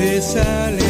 de esa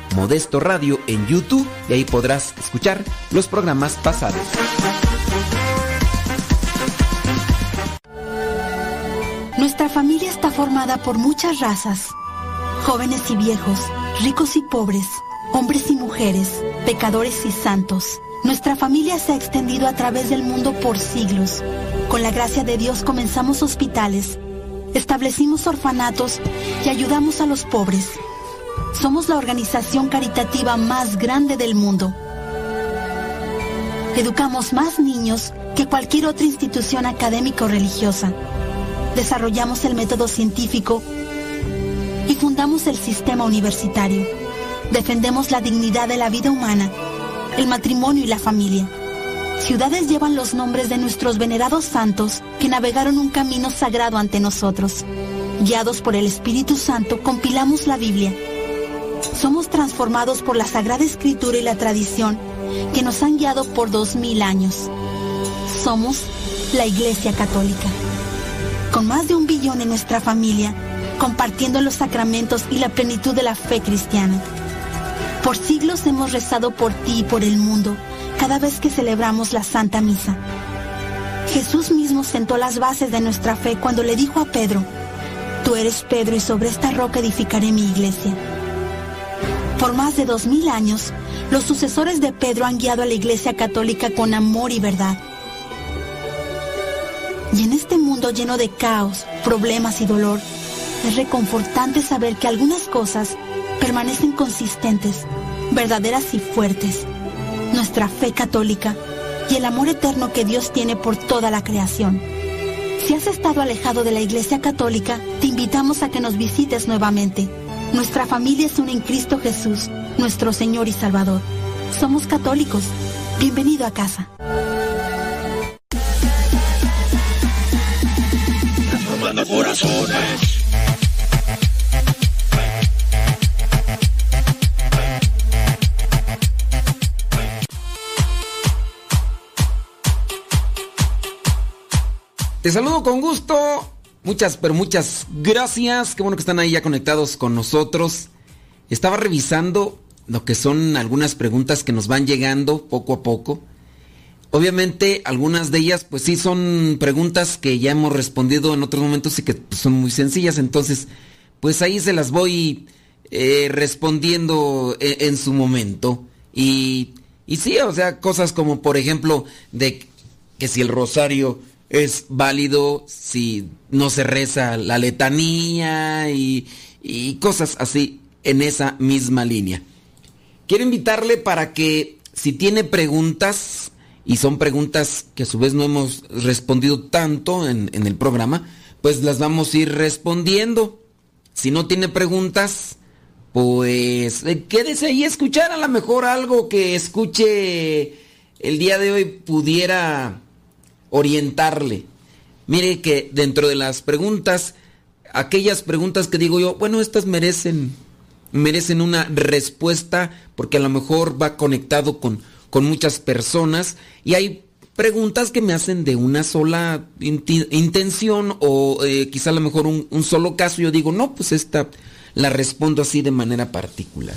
Modesto Radio en YouTube y ahí podrás escuchar los programas pasados. Nuestra familia está formada por muchas razas, jóvenes y viejos, ricos y pobres, hombres y mujeres, pecadores y santos. Nuestra familia se ha extendido a través del mundo por siglos. Con la gracia de Dios comenzamos hospitales, establecimos orfanatos y ayudamos a los pobres. Somos la organización caritativa más grande del mundo. Educamos más niños que cualquier otra institución académica o religiosa. Desarrollamos el método científico y fundamos el sistema universitario. Defendemos la dignidad de la vida humana, el matrimonio y la familia. Ciudades llevan los nombres de nuestros venerados santos que navegaron un camino sagrado ante nosotros. Guiados por el Espíritu Santo, compilamos la Biblia. Somos transformados por la Sagrada Escritura y la tradición que nos han guiado por dos mil años. Somos la Iglesia Católica. Con más de un billón en nuestra familia, compartiendo los sacramentos y la plenitud de la fe cristiana. Por siglos hemos rezado por ti y por el mundo cada vez que celebramos la Santa Misa. Jesús mismo sentó las bases de nuestra fe cuando le dijo a Pedro, Tú eres Pedro y sobre esta roca edificaré mi iglesia. Por más de dos mil años, los sucesores de Pedro han guiado a la Iglesia Católica con amor y verdad. Y en este mundo lleno de caos, problemas y dolor, es reconfortante saber que algunas cosas permanecen consistentes, verdaderas y fuertes. Nuestra fe católica y el amor eterno que Dios tiene por toda la creación. Si has estado alejado de la Iglesia Católica, te invitamos a que nos visites nuevamente. Nuestra familia es una en Cristo Jesús, nuestro Señor y Salvador. Somos católicos. Bienvenido a casa. Te saludo con gusto Muchas, pero muchas gracias. Qué bueno que están ahí ya conectados con nosotros. Estaba revisando lo que son algunas preguntas que nos van llegando poco a poco. Obviamente algunas de ellas pues sí son preguntas que ya hemos respondido en otros momentos y que son muy sencillas. Entonces pues ahí se las voy eh, respondiendo en, en, su momento. Y, y sí, o sea, cosas como por ejemplo de que si el rosario es válido si no se reza la letanía y, y, cosas así en esa misma línea. Quiero invitarle para que si tiene preguntas, y son preguntas que a su vez no hemos respondido tanto en, en el programa, pues las vamos a ir respondiendo. Si no tiene preguntas, pues eh, quédese ahí a escuchar a lo mejor algo que escuche el día de hoy pudiera orientarle. Mire que dentro de las preguntas, aquellas preguntas que digo yo, bueno, estas merecen, merecen una respuesta porque a lo mejor va conectado con, con muchas personas y hay preguntas que me hacen de una sola intención o eh, quizá a lo mejor un, un solo caso. Yo digo, no, pues esta la respondo así de manera particular.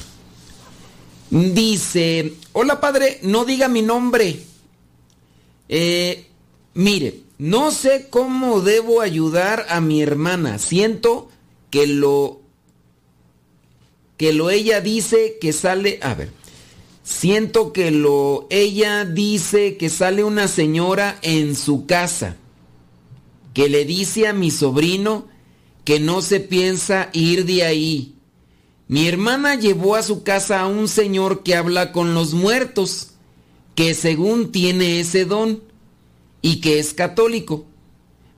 Dice, hola padre, no diga mi nombre. Eh, Mire, no sé cómo debo ayudar a mi hermana. Siento que lo que lo ella dice que sale, a ver. Siento que lo ella dice que sale una señora en su casa que le dice a mi sobrino que no se piensa ir de ahí. Mi hermana llevó a su casa a un señor que habla con los muertos, que según tiene ese don y que es católico.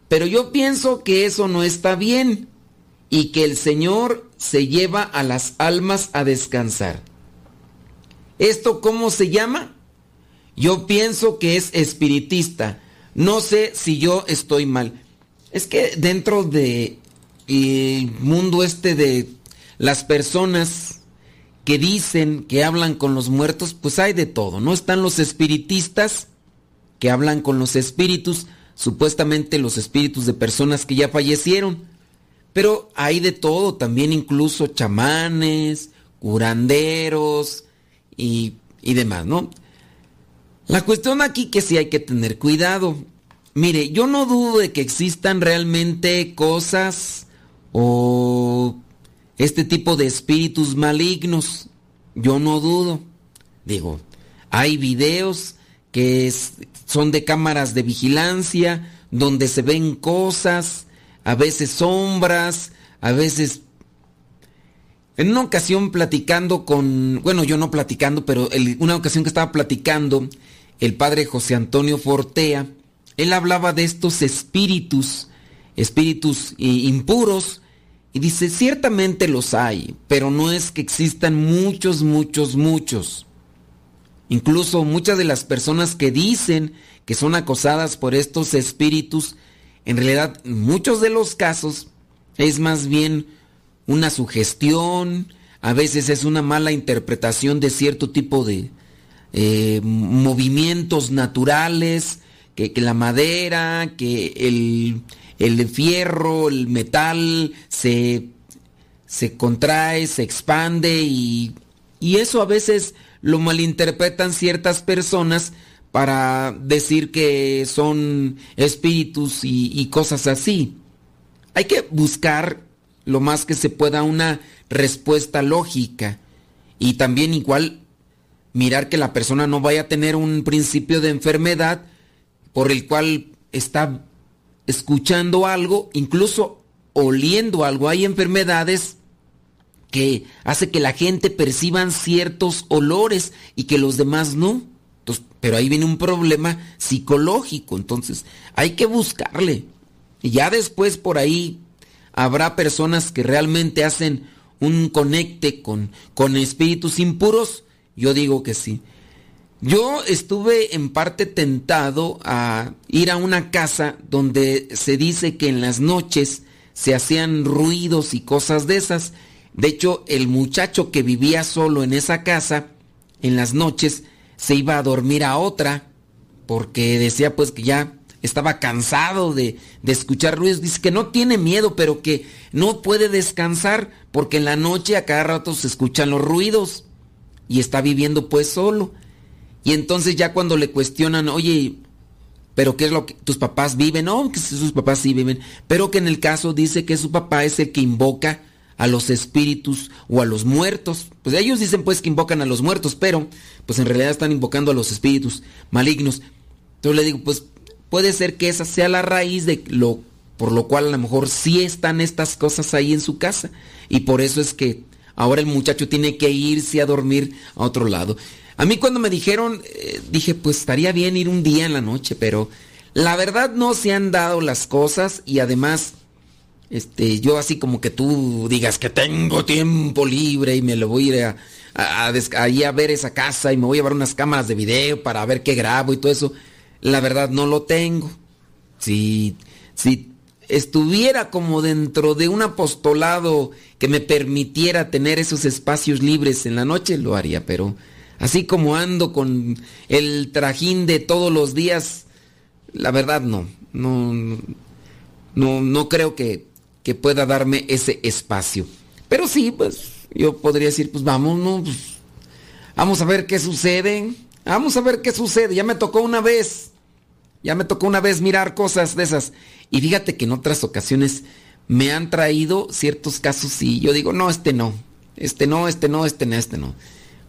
Pero yo pienso que eso no está bien y que el Señor se lleva a las almas a descansar. ¿Esto cómo se llama? Yo pienso que es espiritista. No sé si yo estoy mal. Es que dentro de el mundo este de las personas que dicen que hablan con los muertos, pues hay de todo. No están los espiritistas que hablan con los espíritus, supuestamente los espíritus de personas que ya fallecieron. Pero hay de todo, también incluso chamanes, curanderos y, y demás, ¿no? La cuestión aquí que sí hay que tener cuidado. Mire, yo no dudo de que existan realmente cosas o este tipo de espíritus malignos. Yo no dudo. Digo, hay videos que son de cámaras de vigilancia, donde se ven cosas, a veces sombras, a veces... En una ocasión platicando con, bueno, yo no platicando, pero en una ocasión que estaba platicando, el padre José Antonio Fortea, él hablaba de estos espíritus, espíritus impuros, y dice, ciertamente los hay, pero no es que existan muchos, muchos, muchos. Incluso muchas de las personas que dicen que son acosadas por estos espíritus, en realidad muchos de los casos es más bien una sugestión, a veces es una mala interpretación de cierto tipo de eh, movimientos naturales, que, que, la madera, que el, el fierro, el metal se, se contrae, se expande y, y eso a veces lo malinterpretan ciertas personas para decir que son espíritus y, cosas así. Hay que buscar lo más que se pueda una respuesta lógica y también igual mirar que la persona no vaya a tener un principio de enfermedad por el cual está escuchando algo, incluso oliendo algo. Hay enfermedades que hace que la gente perciban ciertos olores y que los demás no. Pero ahí viene un problema psicológico, entonces hay que buscarle. Y ya después por ahí habrá personas que realmente hacen un conecte con, con espíritus impuros. Yo digo que sí. Yo estuve en parte tentado a ir a una casa donde se dice que en las noches se hacían ruidos y cosas de esas. De hecho, el muchacho que vivía solo en esa casa, en las noches, se iba a dormir a otra, porque decía pues que ya estaba cansado de, de, escuchar ruidos. Dice que no tiene miedo, pero que no puede descansar porque en la noche a cada rato se escuchan los ruidos y está viviendo pues solo. Y entonces ya cuando le cuestionan, oye, pero ¿qué es lo que tus papás viven? No, que sus papás sí viven, pero que en el caso dice que su papá es el que invoca a los espíritus o a los muertos. Pues ellos dicen pues que invocan a los muertos, pero pues en realidad están invocando a los espíritus malignos. Entonces le digo, pues puede ser que esa sea la raíz de lo por lo cual a lo mejor sí están estas cosas ahí en su casa y por eso es que ahora el muchacho tiene que irse a dormir a otro lado. A mí cuando me dijeron, eh, dije, pues estaría bien ir un día en la noche, pero la verdad no se han dado las cosas y además este, yo así como que tú digas que tengo tiempo libre y me lo voy a ir a, a, a, a, ver esa casa y me voy a llevar unas cámaras de video para ver qué grabo y todo eso. La verdad no lo tengo. Si, si estuviera como dentro de un apostolado que me permitiera tener esos espacios libres en la noche, lo haría, pero así como ando con el trajín de todos los días, la verdad no, no, no, no creo que, que pueda darme ese espacio. Pero sí, pues yo podría decir, pues vamos, ¿no? Pues, vamos a ver qué sucede. Vamos a ver qué sucede. Ya me tocó una vez. Ya me tocó una vez mirar cosas de esas. Y fíjate que en otras ocasiones me han traído ciertos casos y yo digo, no, este no. Este no, este no, este no, este no.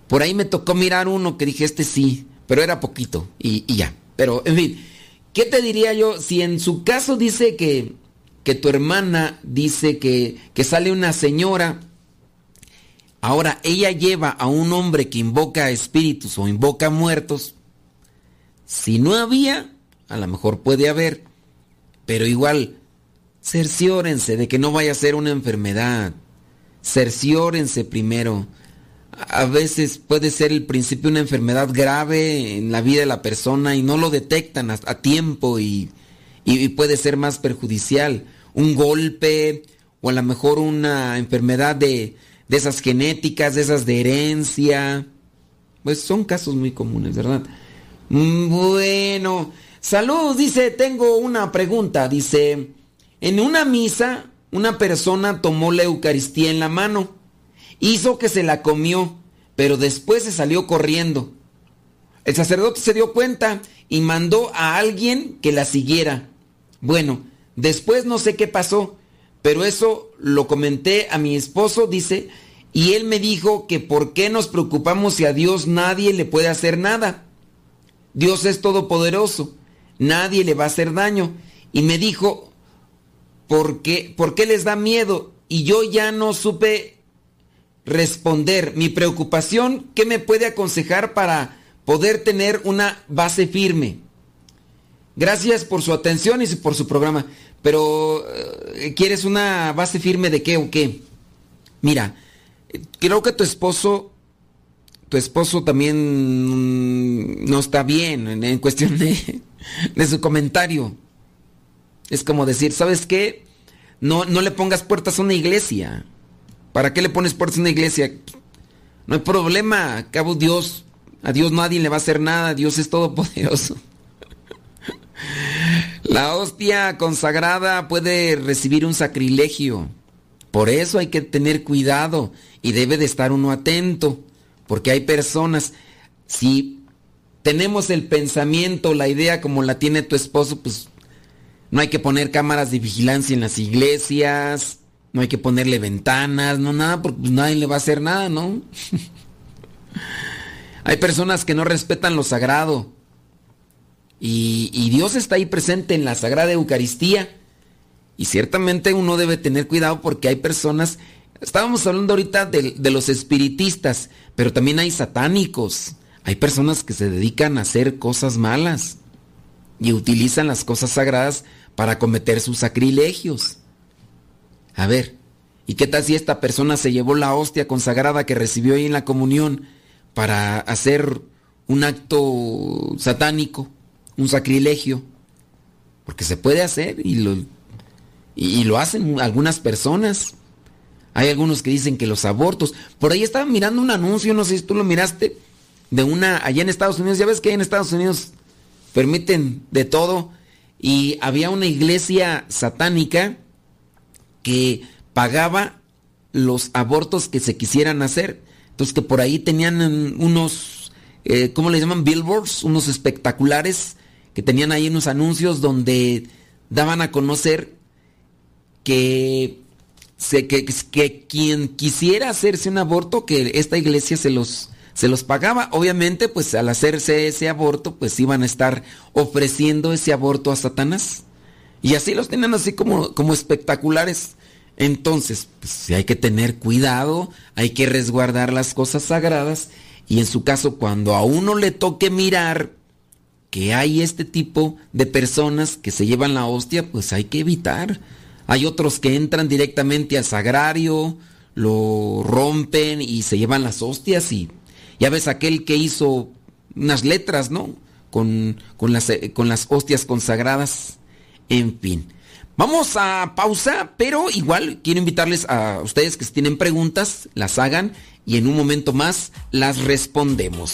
Por ahí me tocó mirar uno que dije, este sí, pero era poquito y ya. Pero, en fin, ¿qué te diría yo? Si en su caso dice que que tu hermana dice que, que sale una señora, ahora ella lleva a un hombre que invoca espíritus o invoca muertos, si no había, a lo mejor puede haber, pero igual, cerciórense de que no vaya a ser una enfermedad, cerciórense primero. A veces puede ser el principio una enfermedad grave en la vida de la persona y no lo detectan a, tiempo y, y puede ser más perjudicial un golpe o a lo mejor una enfermedad de, de esas genéticas, de esas de herencia. Pues son casos muy comunes, ¿verdad? Mm, bueno, salud, dice, tengo una pregunta, dice, en una misa una persona tomó la Eucaristía en la mano, hizo que se la comió, pero después se salió corriendo. El sacerdote se dio cuenta y mandó a alguien que la siguiera. Bueno, Después no sé qué pasó, pero eso lo comenté a mi esposo, dice, y él me dijo que por qué nos preocupamos si a Dios nadie le puede hacer nada. Dios es todopoderoso, nadie le va a hacer daño. Y me dijo, ¿por qué, ¿por qué les da miedo? Y yo ya no supe responder. Mi preocupación, ¿qué me puede aconsejar para poder tener una base firme? Gracias por su atención y por su programa. Pero, eh, ¿quieres una base firme de qué o qué? Mira, creo que tu esposo, tu esposo también no está bien en, cuestión de, de, su comentario. Es como decir, ¿sabes qué? No, no le pongas puertas a una iglesia. ¿Para qué le pones puertas a una iglesia? No hay problema, cabo Dios, a Dios nadie le va a hacer nada, Dios es todopoderoso. La hostia consagrada puede recibir un sacrilegio. Por eso hay que tener cuidado y debe de estar uno atento, porque hay personas, si tenemos el pensamiento, la idea como la tiene tu esposo, pues no hay que poner cámaras de vigilancia en las iglesias, no hay que ponerle ventanas, no nada, porque pues nadie le va a hacer nada, ¿no? hay personas que no respetan lo sagrado. Y, Dios está ahí presente en la Sagrada Eucaristía. Y ciertamente uno debe tener cuidado porque hay personas, estábamos hablando ahorita de, de, los espiritistas, pero también hay satánicos. Hay personas que se dedican a hacer cosas malas y utilizan las cosas sagradas para cometer sus sacrilegios. A ver, ¿y qué tal si esta persona se llevó la hostia consagrada que recibió ahí en la comunión para hacer un acto satánico? Un sacrilegio, porque se puede hacer y lo, y, lo hacen algunas personas. Hay algunos que dicen que los abortos. Por ahí estaba mirando un anuncio, no sé si tú lo miraste, de una, allá en Estados Unidos, ya ves que en Estados Unidos permiten de todo, y había una iglesia satánica que pagaba los abortos que se quisieran hacer. Entonces que por ahí tenían unos, eh, ¿cómo le llaman? Billboards, unos espectaculares que tenían ahí unos anuncios donde daban a conocer que, que, que quien quisiera hacerse un aborto, que esta iglesia se los, se los pagaba. Obviamente, pues al hacerse ese aborto, pues iban a estar ofreciendo ese aborto a Satanás. Y así los tenían así como, como espectaculares. Entonces, pues hay que tener cuidado, hay que resguardar las cosas sagradas. Y en su caso, cuando a uno le toque mirar que hay este tipo de personas que se llevan la hostia, pues hay que evitar. Hay otros que entran directamente al sagrario, lo rompen y se llevan las hostias y ya ves aquel que hizo unas letras, ¿no? Con, con, las, con las hostias consagradas. En fin. Vamos a pausa, pero igual quiero invitarles a ustedes que si tienen preguntas, las hagan y en un momento más las respondemos.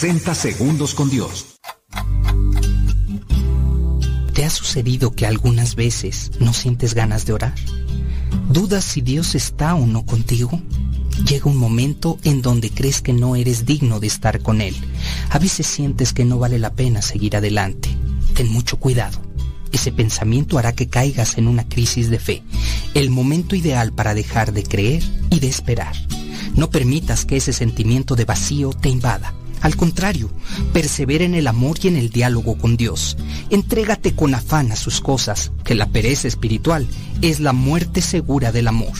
60 segundos con Dios. ¿Te ha sucedido que algunas veces no sientes ganas de orar? ¿Dudas si Dios está o no contigo? Llega un momento en donde crees que no eres digno de estar con Él. A veces sientes que no vale la pena seguir adelante. Ten mucho cuidado. Ese pensamiento hará que caigas en una crisis de fe, el momento ideal para dejar de creer y de esperar. No permitas que ese sentimiento de vacío te invada. Al contrario, persevera en el amor y en el diálogo con Dios. Entrégate con afán a sus cosas, que la pereza espiritual es la muerte segura del amor.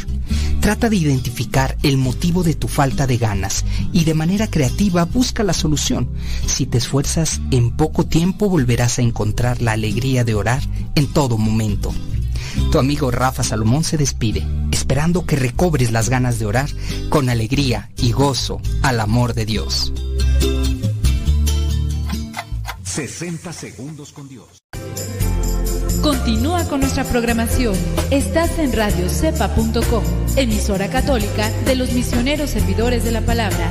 Trata de identificar el motivo de tu falta de ganas y de manera creativa busca la solución. Si te esfuerzas, en poco tiempo volverás a encontrar la alegría de orar en todo momento. Tu amigo Rafa Salomón se despide, esperando que recobres las ganas de orar con alegría y gozo al amor de Dios. 60 segundos con Dios. Continúa con nuestra programación. Estás en radiocepa.com, emisora católica de los misioneros servidores de la palabra.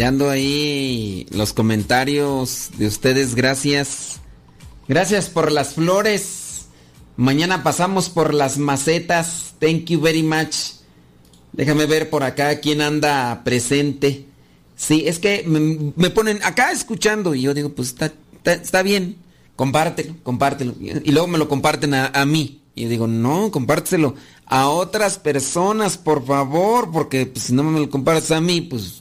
Mirando ahí los comentarios de ustedes, gracias. Gracias por las flores. Mañana pasamos por las macetas. Thank you very much. Déjame ver por acá quién anda presente. Sí, es que me, ponen acá escuchando y yo digo, pues está, está, bien, compártelo, compártelo. Y luego me lo comparten a, mí. Y yo digo, no, compártelo a otras personas, por favor, porque pues, si no me lo compartes a mí, pues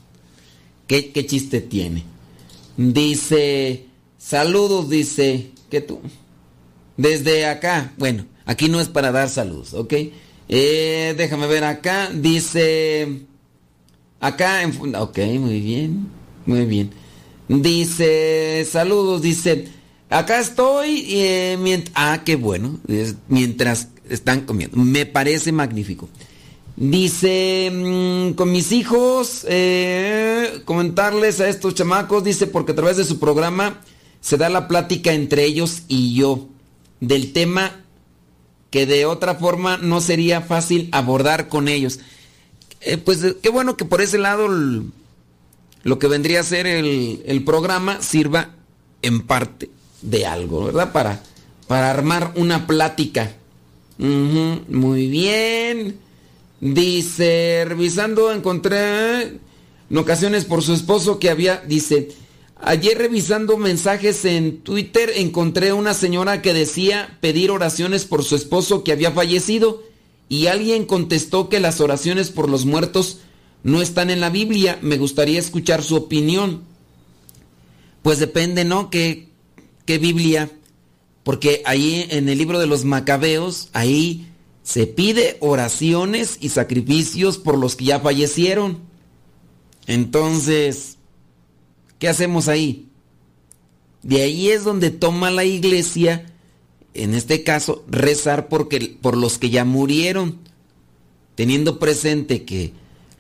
¿Qué, chiste tiene? Dice, saludos, dice, que tú. Desde acá, bueno, aquí no es para dar saludos, ¿ok? Eh, déjame ver acá, dice, acá en... Ok, muy bien, muy bien. Dice, saludos, dice, acá estoy, eh, ah, qué bueno, mientras están comiendo, me parece magnífico. Dice, mm, con mis hijos, eh, comentarles a estos chamacos, dice, porque a través de su programa se da la plática entre ellos y yo del tema que de otra forma no sería fácil abordar con ellos. Eh, pues eh, qué bueno que por ese lado lo que vendría a ser el, programa sirva en parte de algo, ¿verdad? Para, para armar una plática. Muy bien. Dice, revisando, encontré en ocasiones por su esposo que había, dice, ayer revisando mensajes en Twitter encontré una señora que decía pedir oraciones por su esposo que había fallecido y alguien contestó que las oraciones por los muertos no están en la Biblia. Me gustaría escuchar su opinión. Pues depende, ¿no? ¿Qué, qué Biblia? Porque ahí en el libro de los Macabeos, ahí se pide oraciones y sacrificios por los que ya fallecieron. Entonces, ¿qué hacemos ahí? De ahí es donde toma la iglesia, en este caso, rezar por los que ya murieron, teniendo presente que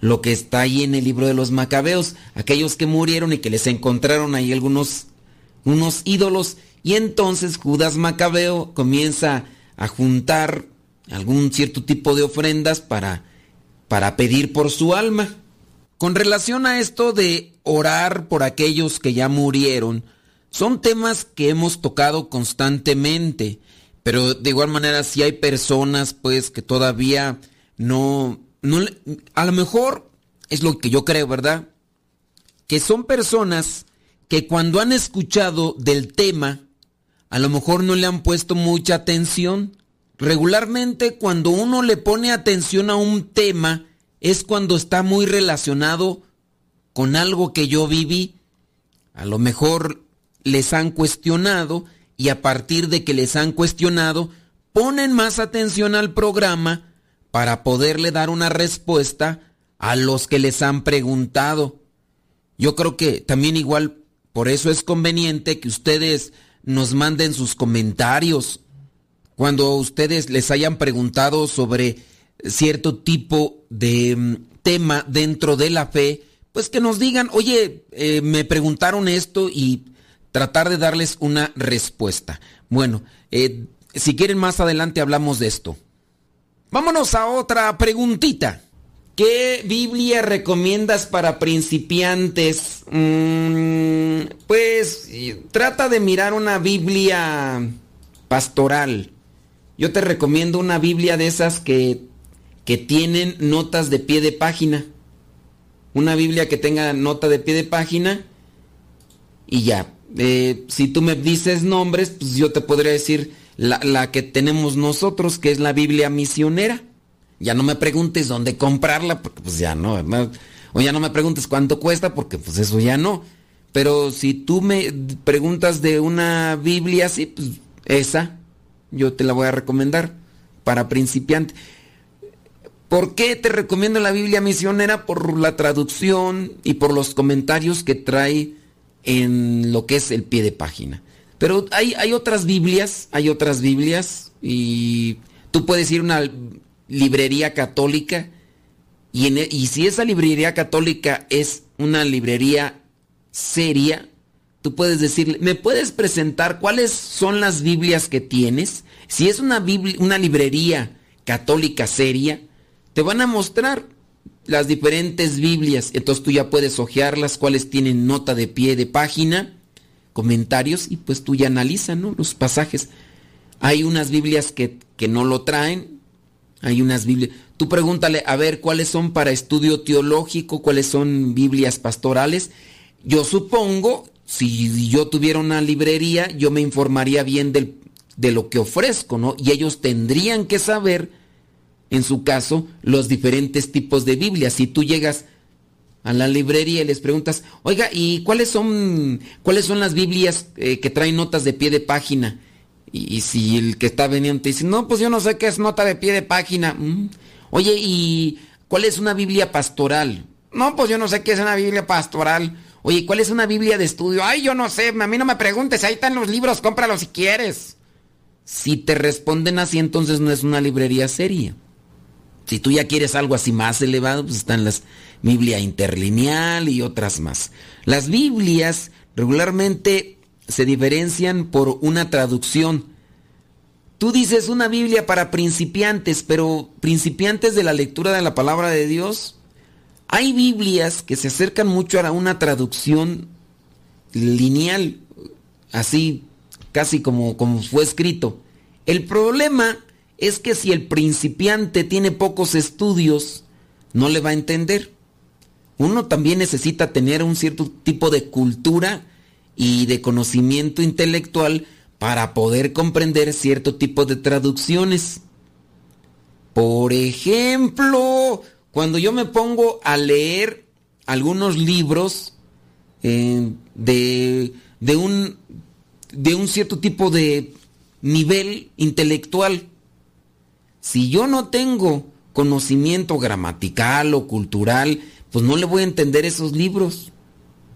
lo que está ahí en el libro de los macabeos, aquellos que murieron y que les encontraron ahí algunos unos ídolos, y entonces Judas Macabeo comienza a juntar algún cierto tipo de ofrendas para, para pedir por su alma. Con relación a esto de orar por aquellos que ya murieron, son temas que hemos tocado constantemente, pero de igual manera si hay personas pues que todavía no, no a lo mejor es lo que yo creo, ¿verdad? Que son personas que cuando han escuchado del tema, a lo mejor no le han puesto mucha atención. Regularmente cuando uno le pone atención a un tema es cuando está muy relacionado con algo que yo viví. A lo mejor les han cuestionado y a partir de que les han cuestionado ponen más atención al programa para poderle dar una respuesta a los que les han preguntado. Yo creo que también igual por eso es conveniente que ustedes nos manden sus comentarios cuando ustedes les hayan preguntado sobre cierto tipo de mm, tema dentro de la fe, pues que nos digan, oye, eh, me preguntaron esto y tratar de darles una respuesta. Bueno, eh, si quieren más adelante hablamos de esto. Vámonos a otra preguntita. ¿Qué Biblia recomiendas para principiantes? Mm, pues trata de mirar una Biblia pastoral. Yo te recomiendo una Biblia de esas que, que tienen notas de pie de página. Una Biblia que tenga nota de pie de página y ya. Eh, si tú me dices nombres, pues yo te podría decir la, la que tenemos nosotros, que es la Biblia misionera. Ya no me preguntes dónde comprarla, porque pues ya no, O ya no me preguntes cuánto cuesta, porque pues eso ya no. Pero si tú me preguntas de una Biblia así, pues esa yo te la voy a recomendar para principiante. ¿Por qué te recomiendo la Biblia misionera? Por la traducción y por los comentarios que trae en lo que es el pie de página. Pero hay, hay otras Biblias, hay otras Biblias y tú puedes ir a una librería católica y, en, e, y si esa librería católica es una librería seria, tú puedes decirle, ¿me puedes presentar cuáles son las Biblias que tienes? Si es una, biblia, una librería católica seria, te van a mostrar las diferentes Biblias. Entonces tú ya puedes hojearlas, cuáles tienen nota de pie de página, comentarios, y pues tú ya analizas ¿no? los pasajes. Hay unas Biblias que, que no lo traen, hay unas Biblias. Tú pregúntale a ver cuáles son para estudio teológico, cuáles son Biblias pastorales. Yo supongo, si yo tuviera una librería, yo me informaría bien de lo que ofrezco, ¿no? Y ellos tendrían que saber, en su caso, los diferentes tipos de Biblias. Si tú llegas a la librería y les preguntas, oiga, ¿y cuáles son, cuáles son las Biblias eh, que traen notas de pie de página? Y, si el que está veniendo te dice, no, pues yo no sé qué es nota de pie de página. Mm. Oye, ¿y cuál es una Biblia pastoral? No, pues yo no sé qué es una Biblia pastoral. Oye, ¿cuál es una Biblia de estudio? Ay, yo no sé, a mí no me preguntes, ahí están los libros, cómpralos si quieres. Si te responden así, entonces no es una librería seria. Si tú ya quieres algo así más elevado, pues están las Biblia interlineal y otras más. Las Biblias regularmente se diferencian por una traducción. Tú dices una Biblia para principiantes, pero principiantes de la lectura de la palabra de Dios, hay Biblias que se acercan mucho a una traducción lineal, así casi como, como fue escrito. El problema es que si el principiante tiene pocos estudios, no le va a entender. Uno también necesita tener un cierto tipo de cultura y de conocimiento intelectual para poder comprender cierto tipo de traducciones. Por ejemplo, cuando yo me pongo a leer algunos libros eh, de, de, un, de un cierto tipo de nivel intelectual, si yo no tengo conocimiento gramatical o cultural, pues no le voy a entender esos libros.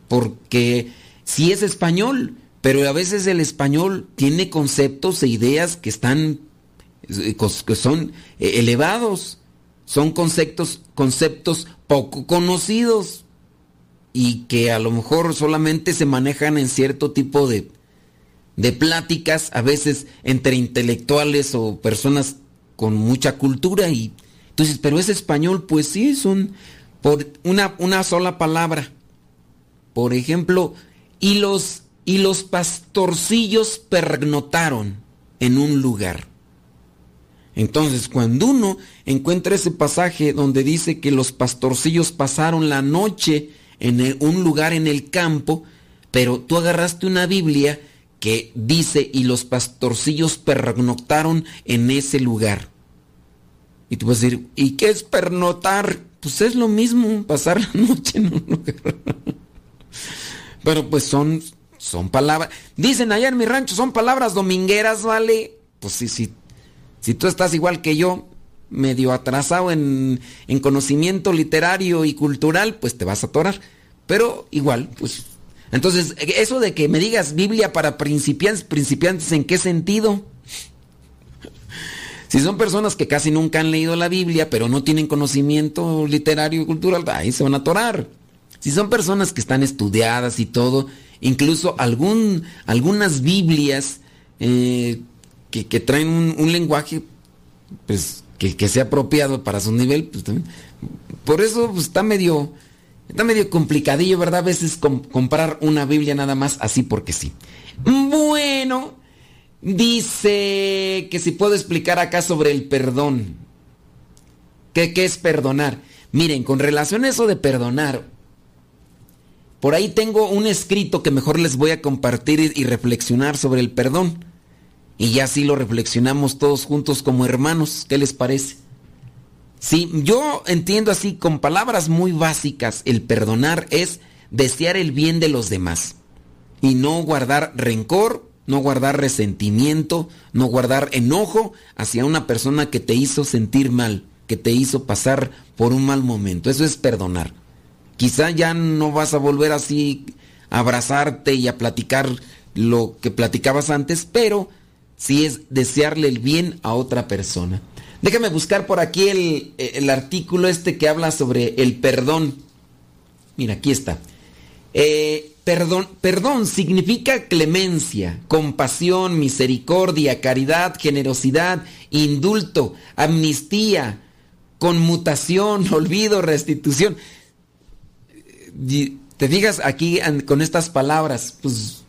Porque si es español, pero a veces el español tiene conceptos e ideas que están eh, que son eh, elevados, son conceptos conceptos poco conocidos y que a lo mejor solamente se manejan en cierto tipo de de pláticas, a veces entre intelectuales o personas con mucha cultura y entonces, pero es español, pues sí, son por una, una sola palabra. Por ejemplo, y los, y los pastorcillos pernotaron en un lugar. Entonces, cuando uno encuentra ese pasaje donde dice que los pastorcillos pasaron la noche en un lugar en el campo, pero tú agarraste una Biblia que dice y los pastorcillos pernoctaron en ese lugar. Y tú vas a decir, ¿y qué es pernotar? Pues es lo mismo, pasar la noche en un lugar. Pero pues son, son palabras. Dicen allá en mi rancho, son palabras domingueras, ¿vale? Pues sí, sí. Si tú estás igual que yo, medio atrasado en, en conocimiento literario y cultural, pues te vas a atorar. Pero igual, pues. Entonces, eso de que me digas Biblia para principiantes, principiantes, ¿en qué sentido? Si son personas que casi nunca han leído la Biblia, pero no tienen conocimiento literario y cultural, ahí se van a atorar. Si son personas que están estudiadas y todo, incluso algunas Biblias eh, que, traen un, lenguaje pues, que, sea apropiado para su nivel, pues, por eso pues, está medio está medio complicadillo, ¿verdad? A veces comprar una Biblia nada más así porque sí. Bueno, dice que si puedo explicar acá sobre el perdón. ¿Qué, ¿Qué, es perdonar? Miren, con relación a eso de perdonar, por ahí tengo un escrito que mejor les voy a compartir y reflexionar sobre el perdón. Y ya así lo reflexionamos todos juntos como hermanos. ¿Qué les parece? Sí, yo entiendo así con palabras muy básicas, el perdonar es desear el bien de los demás y no guardar rencor, no guardar resentimiento, no guardar enojo hacia una persona que te hizo sentir mal, que te hizo pasar por un mal momento. Eso es perdonar. Quizá ya no vas a volver así a abrazarte y a platicar lo que platicabas antes, pero sí es desearle el bien a otra persona. Déjame buscar por aquí el, artículo este que habla sobre el perdón. Mira, aquí está. Eh, perdón, perdón significa clemencia, compasión, misericordia, caridad, generosidad, indulto, amnistía, conmutación, olvido, restitución. Te fijas aquí con estas palabras, pues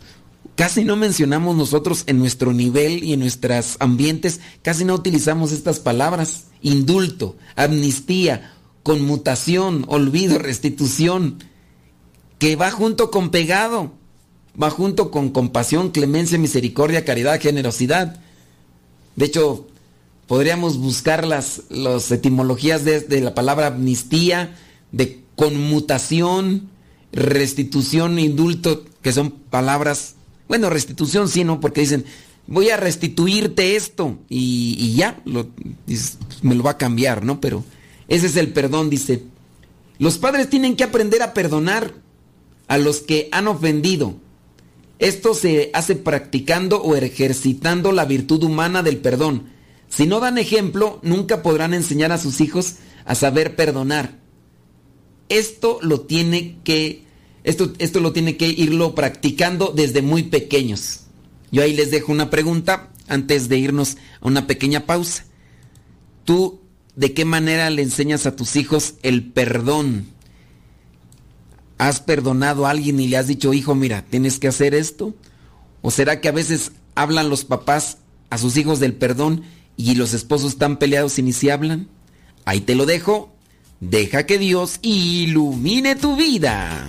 Casi no mencionamos nosotros en nuestro nivel y en nuestros ambientes, casi no utilizamos estas palabras. Indulto, amnistía, conmutación, olvido, restitución, que va junto con pegado, va junto con compasión, clemencia, misericordia, caridad, generosidad. De hecho, podríamos buscar las, etimologías de, de la palabra amnistía, de conmutación, restitución, indulto, que son palabras bueno, restitución sí, ¿no? Porque dicen, voy a restituirte esto y, ya, me lo va a cambiar, ¿no? Pero ese es el perdón, dice. Los padres tienen que aprender a perdonar a los que han ofendido. Esto se hace practicando o ejercitando la virtud humana del perdón. Si no dan ejemplo, nunca podrán enseñar a sus hijos a saber perdonar. Esto lo tiene que esto, esto lo tiene que irlo practicando desde muy pequeños. Yo ahí les dejo una pregunta antes de irnos a una pequeña pausa. ¿Tú de qué manera le enseñas a tus hijos el perdón? ¿Has perdonado a alguien y le has dicho, hijo, mira, tienes que hacer esto? ¿O será que a veces hablan los papás a sus hijos del perdón y los esposos están peleados y ni se hablan? Ahí te lo dejo. Deja que Dios ilumine tu vida.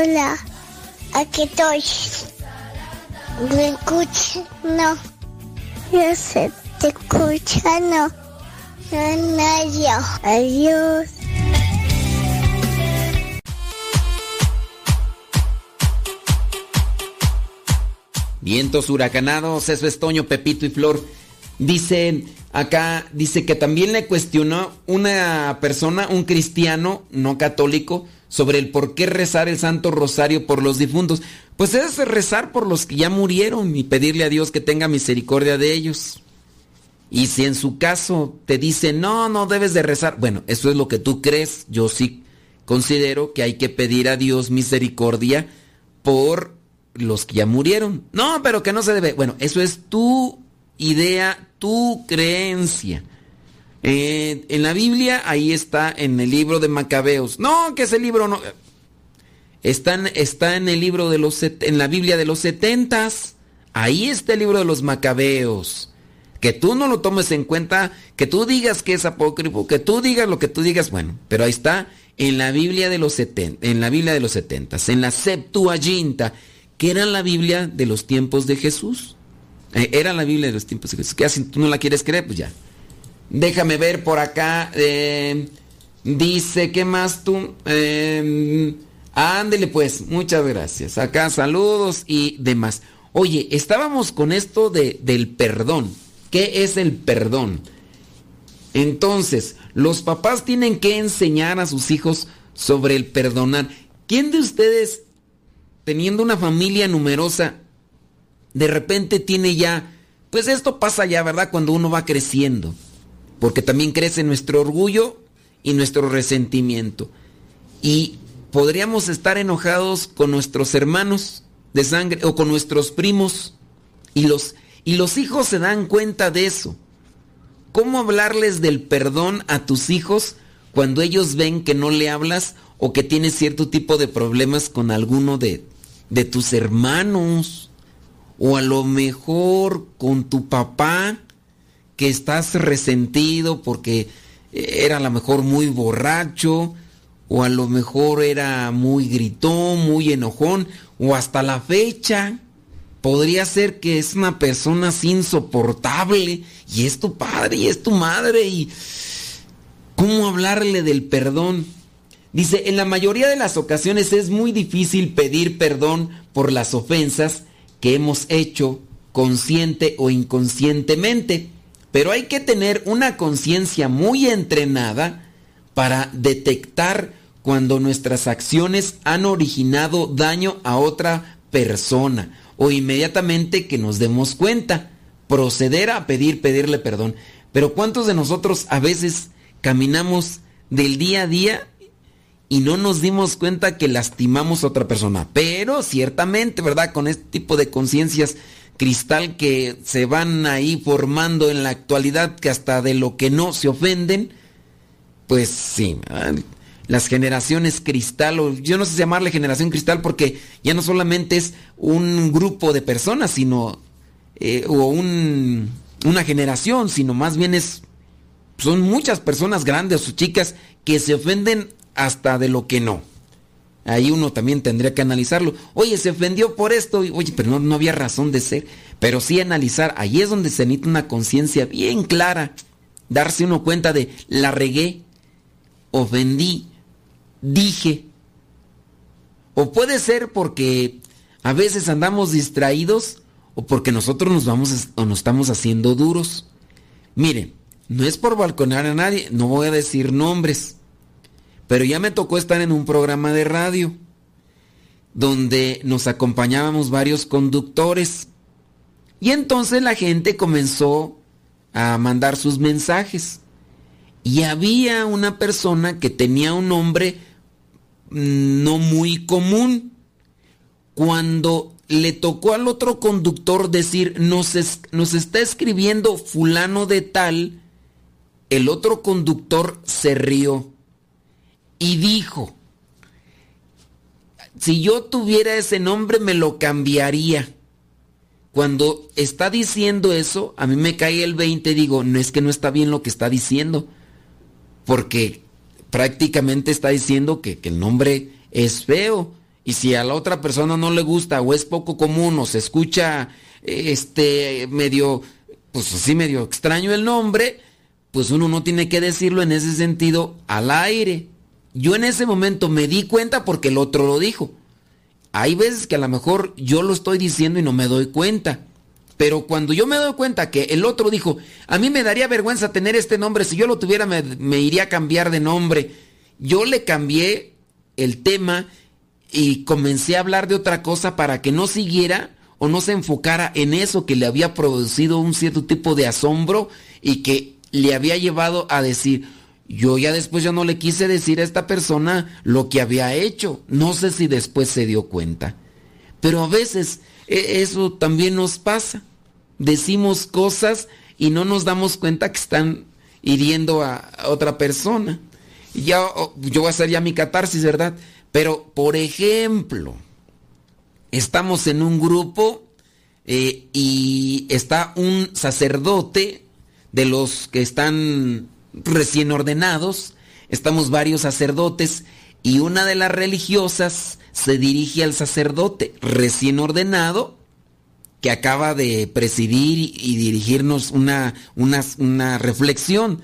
Hola, aquí estoy. ¿Me escucha? No. Yo sé, te escucha, no. No, yo. Adiós. Vientos huracanados, eso es Toño, Pepito y Flor. Dicen acá, dice que también le cuestionó una persona, un cristiano no católico, sobre el por qué rezar el Santo Rosario por los difuntos. Pues es rezar por los que ya murieron y pedirle a Dios que tenga misericordia de ellos. Y si en su caso te dice, no, no debes de rezar, bueno, eso es lo que tú crees, yo sí considero que hay que pedir a Dios misericordia por los que ya murieron. No, pero que no se debe. Bueno, eso es tu idea, tu creencia. Eh, en la Biblia, ahí está en el libro de Macabeos. No, que ese libro no. Está en, está en el libro de los en la Biblia de los setentas. Ahí está el libro de los Macabeos. Que tú no lo tomes en cuenta, que tú digas que es apócrifo, que tú digas lo que tú digas, bueno, pero ahí está en la Biblia de los 70, en la Biblia de los setentas, en la Septuaginta, que era la Biblia de los tiempos de Jesús. Eh, era la Biblia de los tiempos de Jesús. ¿Qué si tú no la quieres creer? Pues ya. Déjame ver por acá. eh, dice, ¿qué más tú? Eh, ándele pues, muchas gracias. Acá saludos y demás. Oye, estábamos con esto de, del perdón. ¿Qué es el perdón? Entonces, los papás tienen que enseñar a sus hijos sobre el perdonar. ¿Quién de ustedes, teniendo una familia numerosa, de repente tiene ya, pues esto pasa ya, ¿verdad? Cuando uno va creciendo, porque también crece nuestro orgullo y nuestro resentimiento. Y podríamos estar enojados con nuestros hermanos de sangre o con nuestros primos y los, y los hijos se dan cuenta de eso. ¿Cómo hablarles del perdón a tus hijos cuando ellos ven que no le hablas o que tienes cierto tipo de problemas con alguno de, de tus hermanos o a lo mejor con tu papá que estás resentido porque era a lo mejor muy borracho o a lo mejor era muy gritón, muy enojón o hasta la fecha podría ser que es una persona insoportable y es tu padre y es tu madre y cómo hablarle del perdón. Dice, en la mayoría de las ocasiones es muy difícil pedir perdón por las ofensas que hemos hecho consciente o inconscientemente, pero hay que tener una conciencia muy entrenada para detectar cuando nuestras acciones han originado daño a otra persona o inmediatamente que nos demos cuenta, proceder a pedir, pedirle perdón. Pero ¿cuántos de nosotros a veces caminamos del día a día y no nos dimos cuenta que lastimamos a otra persona? Pero ciertamente, ¿verdad? Con este tipo de conciencias cristal que se van ahí formando en la actualidad, que hasta de lo que no se ofenden, pues sí, las generaciones cristal, o yo no sé llamarle generación cristal porque ya no solamente es un grupo de personas, sino, eh, o un, una generación, sino más bien es, son muchas personas grandes o chicas que se ofenden hasta de lo que no. Ahí uno también tendría que analizarlo. Oye, se ofendió por esto. Oye, pero no, no había razón de ser. Pero sí analizar. Ahí es donde se necesita una conciencia bien clara. Darse uno cuenta de la regué, ofendí, dije. O puede ser porque a veces andamos distraídos o porque nosotros nos vamos o nos estamos haciendo duros. Mire, no es por balconar a nadie, no voy a decir nombres, pero ya me tocó estar en un programa de radio donde nos acompañábamos varios conductores. Y entonces la gente comenzó a mandar sus mensajes. Y había una persona que tenía un nombre no muy común. Cuando le tocó al otro conductor decir, nos, nos está escribiendo fulano de tal, el otro conductor se rió y dijo, si yo tuviera ese nombre me lo cambiaría. Cuando está diciendo eso, a mí me cae el 20 y digo, no es que no está bien lo que está diciendo, porque prácticamente está diciendo que, el nombre es feo. Y si a la otra persona no le gusta o es poco común o se escucha este medio, pues así medio extraño el nombre, pues uno no tiene que decirlo en ese sentido al aire. Yo en ese momento me di cuenta porque el otro lo dijo. Hay veces que a lo mejor yo lo estoy diciendo y no me doy cuenta. Pero cuando yo me doy cuenta que el otro dijo, a mí me daría vergüenza tener este nombre, si yo lo tuviera me, iría a cambiar de nombre. Yo le cambié el tema y comencé a hablar de otra cosa para que no siguiera o no se enfocara en eso que le había producido un cierto tipo de asombro y que le había llevado a decir, yo ya después ya no le quise decir a esta persona lo que había hecho. No sé si después se dio cuenta. Pero a veces e, eso también nos pasa decimos cosas y no nos damos cuenta que están hiriendo a, otra persona. Ya, yo voy a hacer ya mi catarsis, ¿verdad? Pero, por ejemplo, estamos en un grupo eh, y está un sacerdote de los que están recién ordenados, estamos varios sacerdotes y una de las religiosas se dirige al sacerdote recién ordenado que acaba de presidir y dirigirnos una, una, reflexión.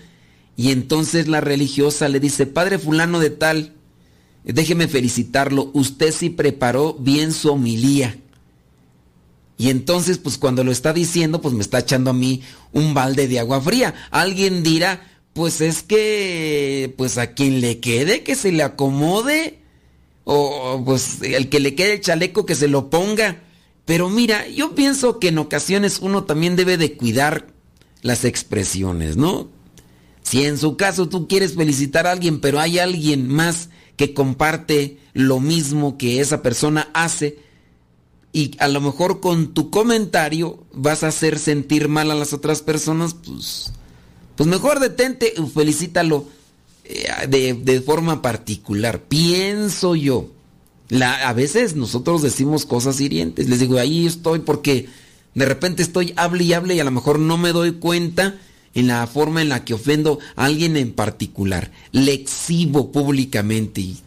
Y entonces la religiosa le dice, Padre fulano de tal, déjeme felicitarlo, usted sí preparó bien su homilía. Y entonces, pues cuando lo está diciendo, pues me está echando a mí un balde de agua fría. Alguien dirá, pues es que, pues a quien le quede, que se le acomode. O pues el que le quede el chaleco, que se lo ponga. Pero mira, yo pienso que en ocasiones uno también debe de cuidar las expresiones, ¿no? Si en su caso tú quieres felicitar a alguien, pero hay alguien más que comparte lo mismo que esa persona hace, y a lo mejor con tu comentario vas a hacer sentir mal a las otras personas, pues, pues mejor detente felicítalo eh, de, de forma particular. Pienso yo. La, a veces nosotros decimos cosas hirientes. Les digo, ahí estoy porque de repente estoy hable y hable y a lo mejor no me doy cuenta en la forma en la que ofendo a alguien en particular. Le exhibo públicamente y,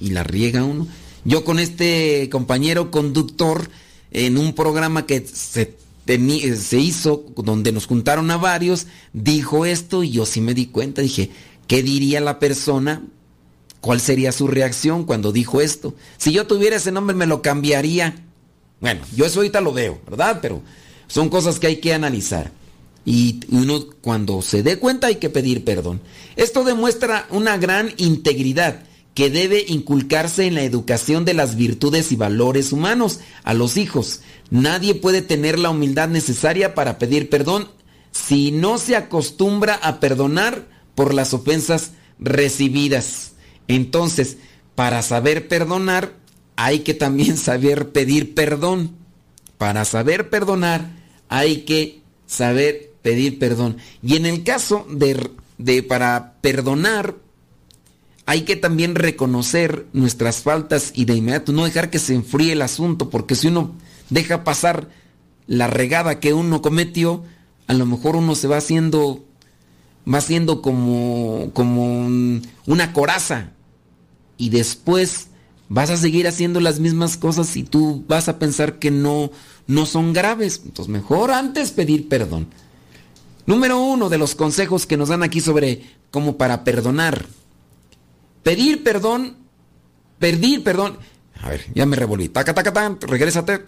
y la riega uno. Yo con este compañero conductor en un programa que se, se hizo donde nos juntaron a varios, dijo esto y yo sí me di cuenta, dije, ¿qué diría la persona? ¿Cuál sería su reacción cuando dijo esto? Si yo tuviera ese nombre me lo cambiaría. Bueno, yo eso ahorita lo veo, ¿verdad? Pero son cosas que hay que analizar. Y uno cuando se dé cuenta hay que pedir perdón. Esto demuestra una gran integridad que debe inculcarse en la educación de las virtudes y valores humanos a los hijos. Nadie puede tener la humildad necesaria para pedir perdón si no se acostumbra a perdonar por las ofensas recibidas. Entonces, para saber perdonar, hay que también saber pedir perdón. Para saber perdonar, hay que saber pedir perdón. Y en el caso de, de para perdonar, hay que también reconocer nuestras faltas y de inmediato no dejar que se enfríe el asunto, porque si uno deja pasar la regada que uno cometió, a lo mejor uno se va haciendo va siendo como como un- una coraza y después vas a seguir haciendo las mismas cosas y tú vas a pensar que no no son graves, entonces mejor antes pedir perdón. Número uno de los consejos que nos dan aquí sobre cómo para perdonar. Pedir perdón, pedir perdón. A ver, ya me revolví. Taca, taca, tan, regrésate.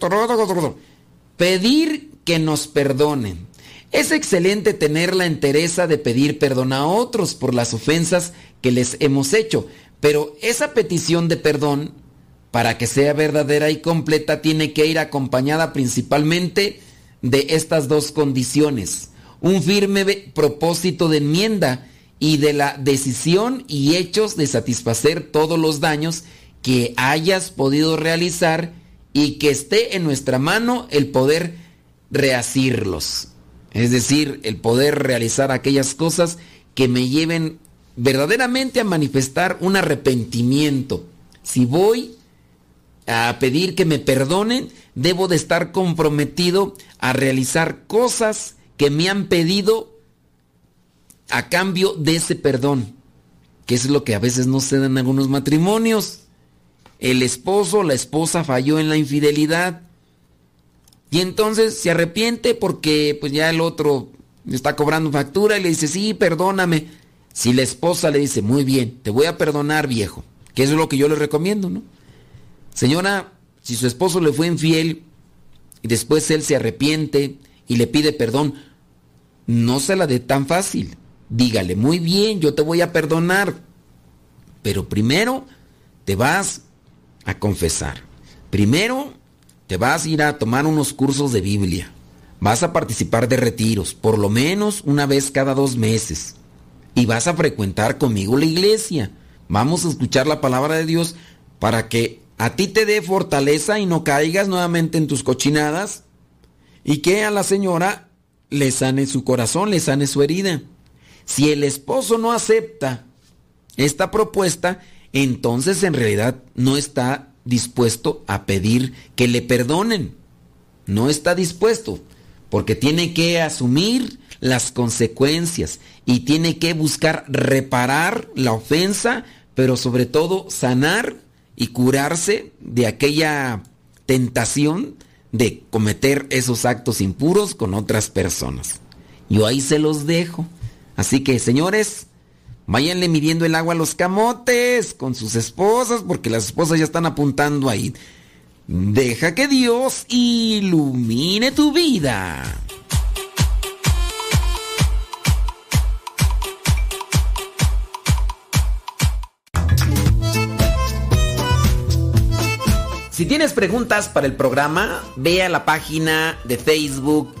Pedir que nos perdonen. Es excelente tener la entereza de pedir perdón a otros por las ofensas que les hemos hecho, pero esa petición de perdón, para que sea verdadera y completa, tiene que ir acompañada principalmente de estas dos condiciones. Un firme propósito de enmienda y de la decisión y hechos de satisfacer todos los daños que hayas podido realizar y que esté en nuestra mano el poder reasirlos. Es decir, el poder realizar aquellas cosas que me lleven verdaderamente a manifestar un arrepentimiento. Si voy a pedir que me perdonen, debo de estar comprometido a realizar cosas que me han pedido a cambio de ese perdón, que es lo que a veces no se da en algunos matrimonios. El esposo la esposa falló en la infidelidad y entonces se arrepiente porque pues ya el otro está cobrando factura y le dice, sí, perdóname. Si la esposa le dice, muy bien, te voy a perdonar viejo, que eso es lo que yo le recomiendo, ¿no? Señora, si su esposo le fue infiel y después él se arrepiente y le pide perdón, no se la dé tan fácil. Dígale, muy bien, yo te voy a perdonar. Pero primero te vas a confesar. Primero te vas a ir a tomar unos cursos de Biblia. Vas a participar de retiros, por lo menos una vez cada dos meses. Y vas a frecuentar conmigo la iglesia. Vamos a escuchar la palabra de Dios para que a ti te dé fortaleza y no caigas nuevamente en tus cochinadas. Y que a la señora le sane su corazón, le sane su herida. Si el esposo no acepta esta propuesta, entonces en realidad no está dispuesto a pedir que le perdonen. No está dispuesto, porque tiene que asumir las consecuencias y tiene que buscar reparar la ofensa, pero sobre todo sanar y curarse de aquella tentación de cometer esos actos impuros con otras personas. Yo ahí se los dejo. Así que, señores, váyanle midiendo el agua a los camotes con sus esposas, porque las esposas ya están apuntando ahí. Deja que Dios ilumine tu vida. Si tienes preguntas para el programa, ve a la página de Facebook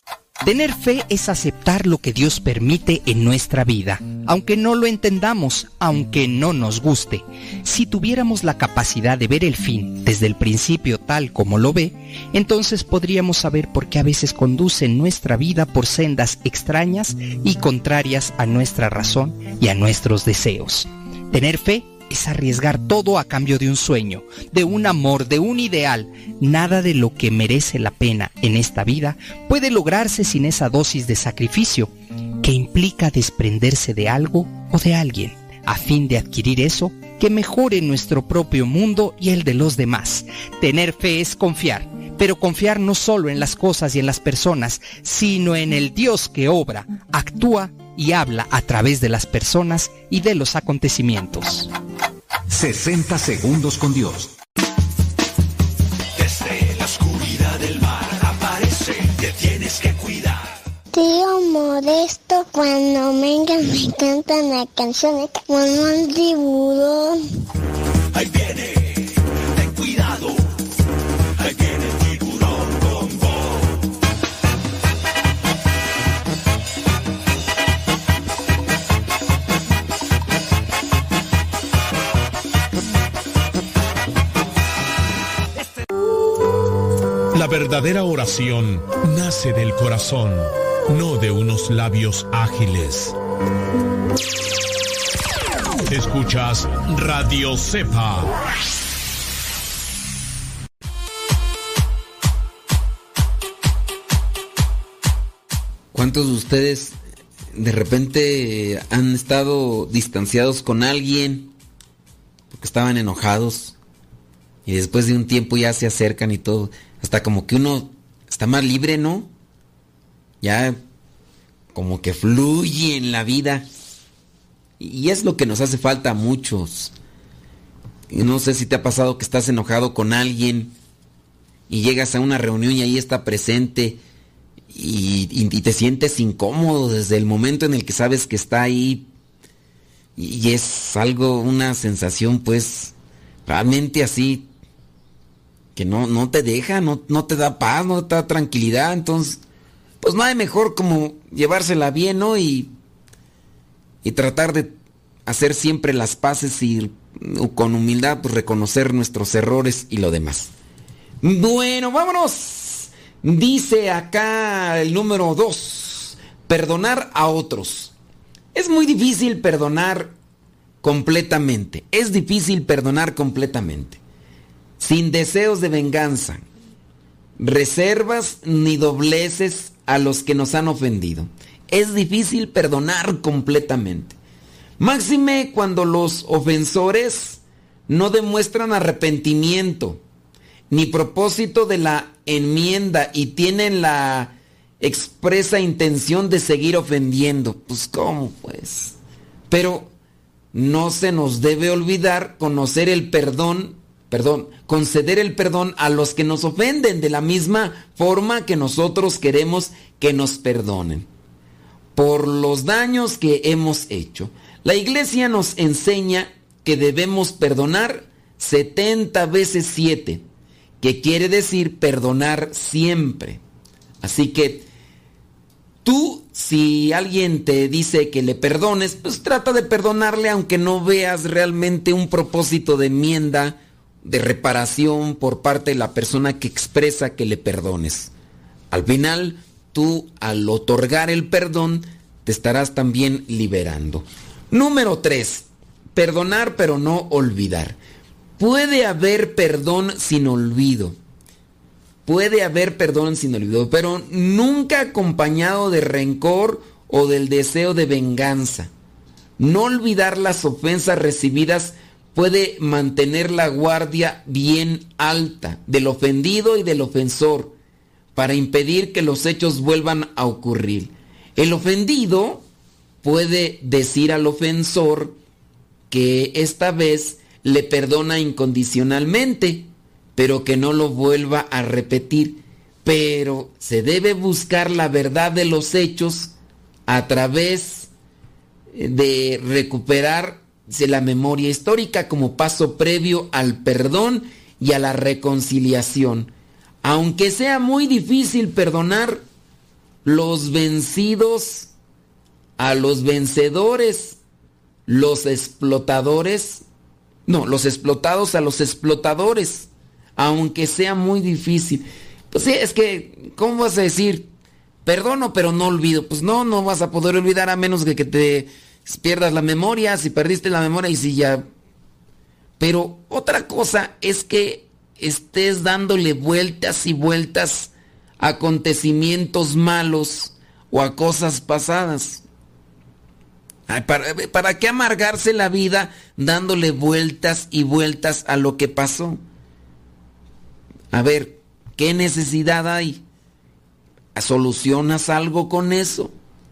Tener fe es aceptar lo que Dios permite en nuestra vida, aunque no lo entendamos, aunque no nos guste. Si tuviéramos la capacidad de ver el fin desde el principio tal como lo ve, entonces podríamos saber por qué a veces conduce nuestra vida por sendas extrañas y contrarias a nuestra razón y a nuestros deseos. Tener fe es arriesgar todo a cambio de un sueño, de un amor, de un ideal. Nada de lo que merece la pena en esta vida puede lograrse sin esa dosis de sacrificio que implica desprenderse de algo o de alguien a fin de adquirir eso que mejore nuestro propio mundo y el de los demás. Tener fe es confiar, pero confiar no solo en las cosas y en las personas, sino en el Dios que obra, actúa y habla a través de las personas y de los acontecimientos. 60 segundos con Dios. Desde la oscuridad del mar aparece, te tienes que cuidar. Tío Modesto, cuando vengan me cantan la canción de como un tiburón. Ahí viene, ten cuidado. Ahí viene verdadera oración nace del corazón, no de unos labios ágiles. Escuchas Radio Cepa. ¿Cuántos de ustedes de repente han estado distanciados con alguien porque estaban enojados y después de un tiempo ya se acercan y todo? Hasta como que uno está más libre, ¿no? Ya como que fluye en la vida. Y es lo que nos hace falta a muchos. No sé si te ha pasado que estás enojado con alguien y llegas a una reunión y ahí está presente y te sientes incómodo desde el momento en el que sabes que está ahí. Y es algo, una sensación pues realmente así que no, no te deja, no, no te da paz, no te da tranquilidad. Entonces, pues no hay mejor como llevársela bien, ¿no? Y, y tratar de hacer siempre las paces y con humildad pues reconocer nuestros errores y lo demás. Bueno, vámonos. Dice acá el número 2, perdonar a otros. Es muy difícil perdonar completamente. Es difícil perdonar completamente. Sin deseos de venganza, reservas ni dobleces a los que nos han ofendido. Es difícil perdonar completamente. Máxime cuando los ofensores no demuestran arrepentimiento ni propósito de la enmienda y tienen la expresa intención de seguir ofendiendo. Pues cómo pues. Pero no se nos debe olvidar conocer el perdón, perdón, conceder el perdón a los que nos ofenden de la misma forma que nosotros queremos que nos perdonen por los daños que hemos hecho. La iglesia nos enseña que debemos perdonar 70 veces 7, que quiere decir perdonar siempre. Así que tú, si alguien te dice que le perdones, pues trata de perdonarle aunque no veas realmente un propósito de enmienda, de reparación por parte de la persona que expresa que le perdones. Al final, tú al otorgar el perdón, te estarás también liberando. Número 3. Perdonar pero no olvidar. Puede haber perdón sin olvido. Puede haber perdón sin olvido, pero nunca acompañado de rencor o del deseo de venganza. No olvidar las ofensas recibidas puede mantener la guardia bien alta del ofendido y del ofensor para impedir que los hechos vuelvan a ocurrir. El ofendido puede decir al ofensor que esta vez le perdona incondicionalmente, pero que no lo vuelva a repetir. Pero se debe buscar la verdad de los hechos a través de recuperar la memoria histórica como paso previo al perdón y a la reconciliación. Aunque sea muy difícil perdonar, los vencidos a los vencedores, los explotadores, no, los explotados a los explotadores, aunque sea muy difícil. Pues sí, es que, ¿cómo vas a decir? Perdono, pero no olvido. Pues no, no vas a poder olvidar a menos que, que te pierdas la memoria, si perdiste la memoria y si ya... Pero otra cosa es que estés dándole vueltas y vueltas a acontecimientos malos o a cosas pasadas. ¿para, ¿Para qué amargarse la vida dándole vueltas y vueltas a lo que pasó? A ver, ¿qué necesidad hay? ¿Solucionas algo con eso?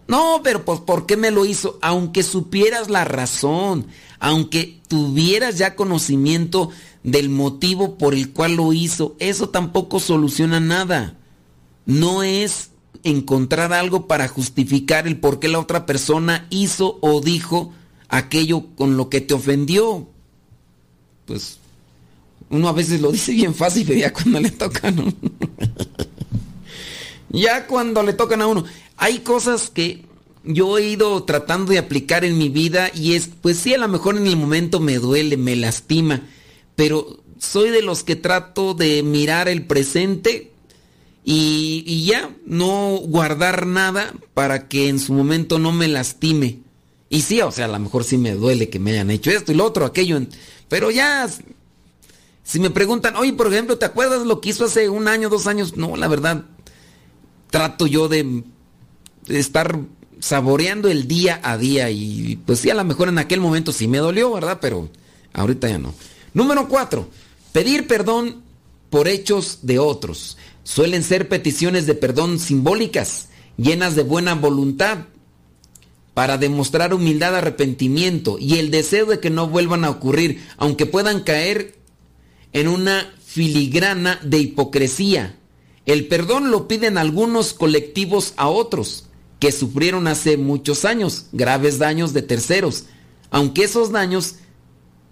No, pero pues ¿por qué me lo hizo? Aunque supieras la razón, aunque tuvieras ya conocimiento del motivo por el cual lo hizo, eso tampoco soluciona nada. No es encontrar algo para justificar el por qué la otra persona hizo o dijo aquello con lo que te ofendió. Pues uno a veces lo dice bien fácil, pero ya cuando le tocan a uno. ya cuando le tocan a uno hay cosas que yo he ido tratando de aplicar en mi vida y es, pues sí, a lo mejor en el momento me duele, me lastima, pero soy de los que trato de mirar el presente y, ya, no guardar nada para que en su momento no me lastime. Y sí, o sea, a lo mejor sí me duele que me hayan hecho esto y lo otro, aquello, pero ya, si me preguntan, oye, por ejemplo, ¿te acuerdas lo que hizo hace un año, dos años? No, la verdad, trato yo de estar saboreando el día a día y pues sí, a lo mejor en aquel momento sí me dolió, ¿verdad? Pero ahorita ya no. Número cuatro, pedir perdón por hechos de otros. Suelen ser peticiones de perdón simbólicas, llenas de buena voluntad, para demostrar humildad, arrepentimiento y el deseo de que no vuelvan a ocurrir, aunque puedan caer en una filigrana de hipocresía. El perdón lo piden algunos colectivos a otros que sufrieron hace muchos años graves daños de terceros, aunque esos daños,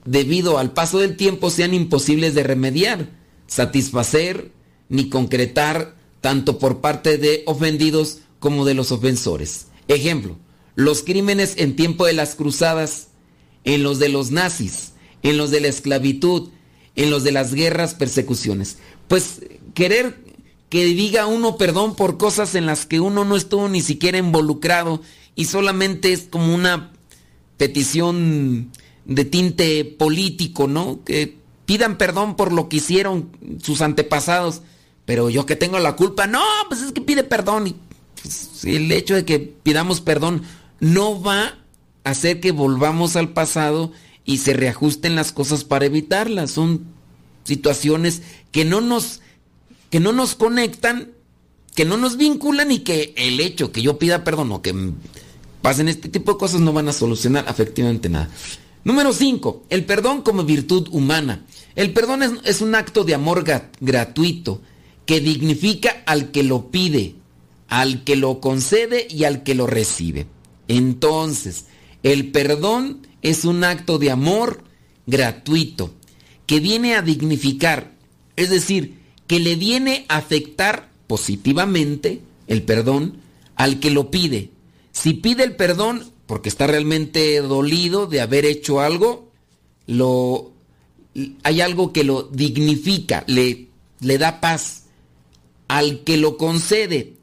debido al paso del tiempo, sean imposibles de remediar, satisfacer ni concretar tanto por parte de ofendidos como de los ofensores. Ejemplo, los crímenes en tiempo de las cruzadas, en los de los nazis, en los de la esclavitud, en los de las guerras, persecuciones. Pues querer que diga uno perdón por cosas en las que uno no estuvo ni siquiera involucrado y solamente es como una petición de tinte político, ¿no? Que pidan perdón por lo que hicieron sus antepasados, pero yo que tengo la culpa, no, pues es que pide perdón y pues, el hecho de que pidamos perdón no va a hacer que volvamos al pasado y se reajusten las cosas para evitarlas, son situaciones que no nos que no nos conectan, que no nos vinculan y que el hecho que yo pida perdón o que pasen este tipo de cosas no van a solucionar efectivamente nada. Número 5. El perdón como virtud humana. El perdón es, es un acto de amor gratuito que dignifica al que lo pide, al que lo concede y al que lo recibe. Entonces, el perdón es un acto de amor gratuito que viene a dignificar, es decir, que le viene a afectar positivamente el perdón al que lo pide. Si pide el perdón porque está realmente dolido de haber hecho algo, lo hay algo que lo dignifica, le, le da paz. Al que lo concede,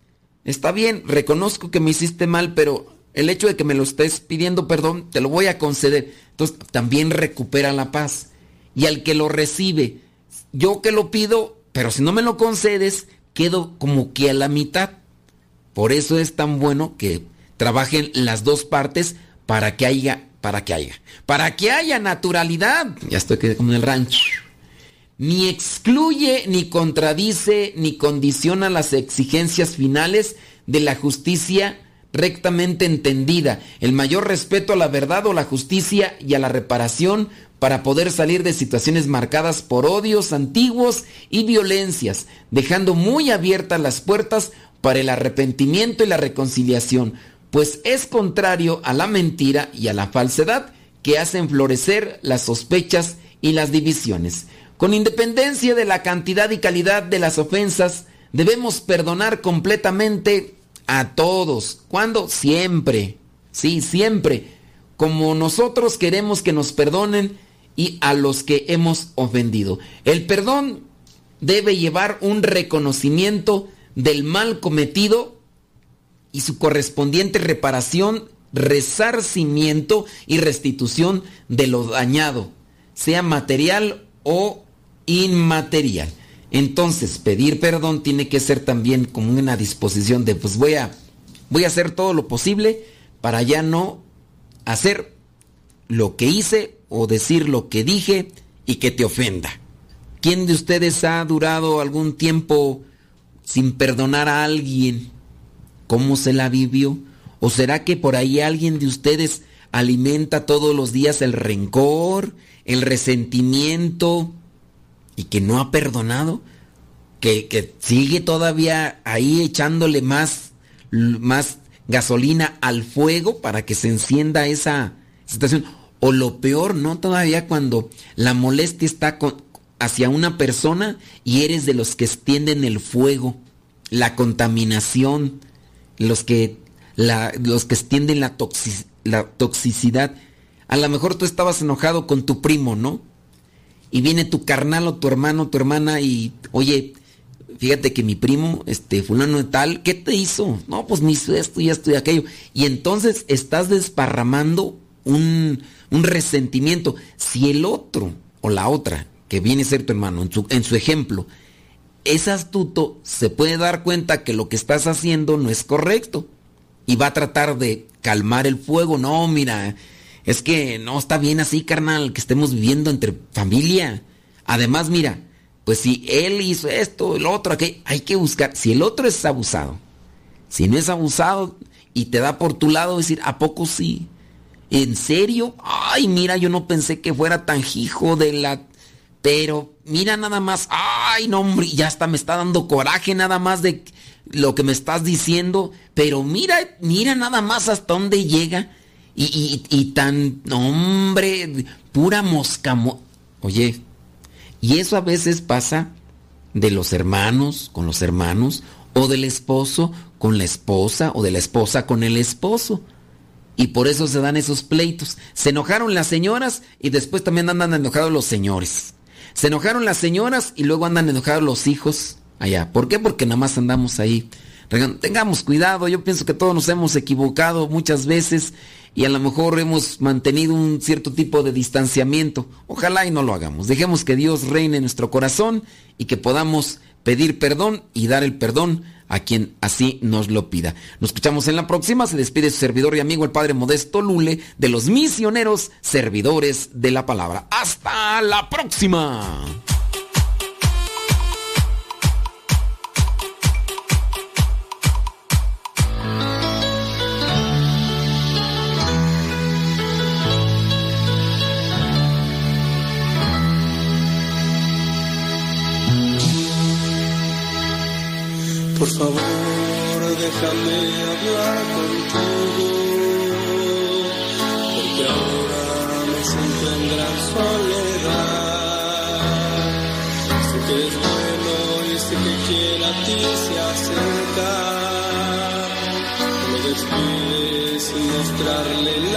está bien, reconozco que me hiciste mal, pero el hecho de que me lo estés pidiendo perdón, te lo voy a conceder. Entonces también recupera la paz. Y al que lo recibe, yo que lo pido, pero si no me lo concedes, quedo como que a la mitad. Por eso es tan bueno que trabajen las dos partes para que haya, para que haya, para que haya naturalidad. Ya estoy como en el rancho. Ni excluye, ni contradice, ni condiciona las exigencias finales de la justicia rectamente entendida, el mayor respeto a la verdad o la justicia y a la reparación para poder salir de situaciones marcadas por odios antiguos y violencias, dejando muy abiertas las puertas para el arrepentimiento y la reconciliación, pues es contrario a la mentira y a la falsedad que hacen florecer las sospechas y las divisiones. Con independencia de la cantidad y calidad de las ofensas, debemos perdonar completamente a todos. ¿Cuándo? Siempre. Sí, siempre. Como nosotros queremos que nos perdonen y a los que hemos ofendido. El perdón debe llevar un reconocimiento del mal cometido y su correspondiente reparación, resarcimiento y restitución de lo dañado, sea material o inmaterial. Entonces, pedir perdón tiene que ser también como una disposición de, pues voy a, voy a hacer todo lo posible para ya no hacer lo que hice o decir lo que dije y que te ofenda. ¿Quién de ustedes ha durado algún tiempo sin perdonar a alguien? ¿Cómo se la vivió? ¿O será que por ahí alguien de ustedes alimenta todos los días el rencor, el resentimiento y que no ha perdonado? Que, que sigue todavía ahí echándole más, más gasolina al fuego para que se encienda esa situación. O lo peor, ¿no? Todavía cuando la molestia está hacia una persona y eres de los que extienden el fuego, la contaminación, los que, los que extienden la, la toxicidad. A lo mejor tú estabas enojado con tu primo, ¿no? Y viene tu carnal o tu hermano, tu hermana y, oye, fíjate que mi primo, este, fulano de tal, ¿qué te hizo? No, pues me hizo esto y esto y aquello. Y entonces estás desparramando un, un resentimiento. Si el otro o la otra, que viene a ser tu hermano, en su, en su ejemplo, es astuto, se puede dar cuenta que lo que estás haciendo no es correcto. Y va a tratar de calmar el fuego. No, mira, es que no está bien así, carnal, que estemos viviendo entre familia. Además, mira, pues si él hizo esto, el otro, aquí, hay que buscar. Si el otro es abusado, si no es abusado y te da por tu lado, decir, ¿a poco sí? ¿En serio? Ay, mira, yo no pensé que fuera tan hijo de la... Pero mira nada más, ay, no, hombre, ya hasta me está dando coraje nada más de lo que me estás diciendo. Pero mira, mira nada más hasta dónde llega. Y, y, tan, hombre, pura mosca. Oye, y eso a veces pasa de los hermanos con los hermanos, o del esposo con la esposa, o de la esposa con el esposo. Y por eso se dan esos pleitos. Se enojaron las señoras y después también andan enojados los señores. Se enojaron las señoras y luego andan enojados los hijos allá. ¿Por qué? Porque nada más andamos ahí. Tengamos cuidado, yo pienso que todos nos hemos equivocado muchas veces y a lo mejor hemos mantenido un cierto tipo de distanciamiento. Ojalá y no lo hagamos. Dejemos que Dios reine en nuestro corazón y que podamos pedir perdón y dar el perdón a quien así nos lo pida. Nos escuchamos en la próxima. Se despide su servidor y amigo el Padre Modesto Lule de los misioneros servidores de la palabra. Hasta la próxima. Por favor, déjame hablar contigo, porque ahora me siento en gran soledad. Sé que es bueno y sé que quiere a ti se acerca. No lo despides sin mostrarle.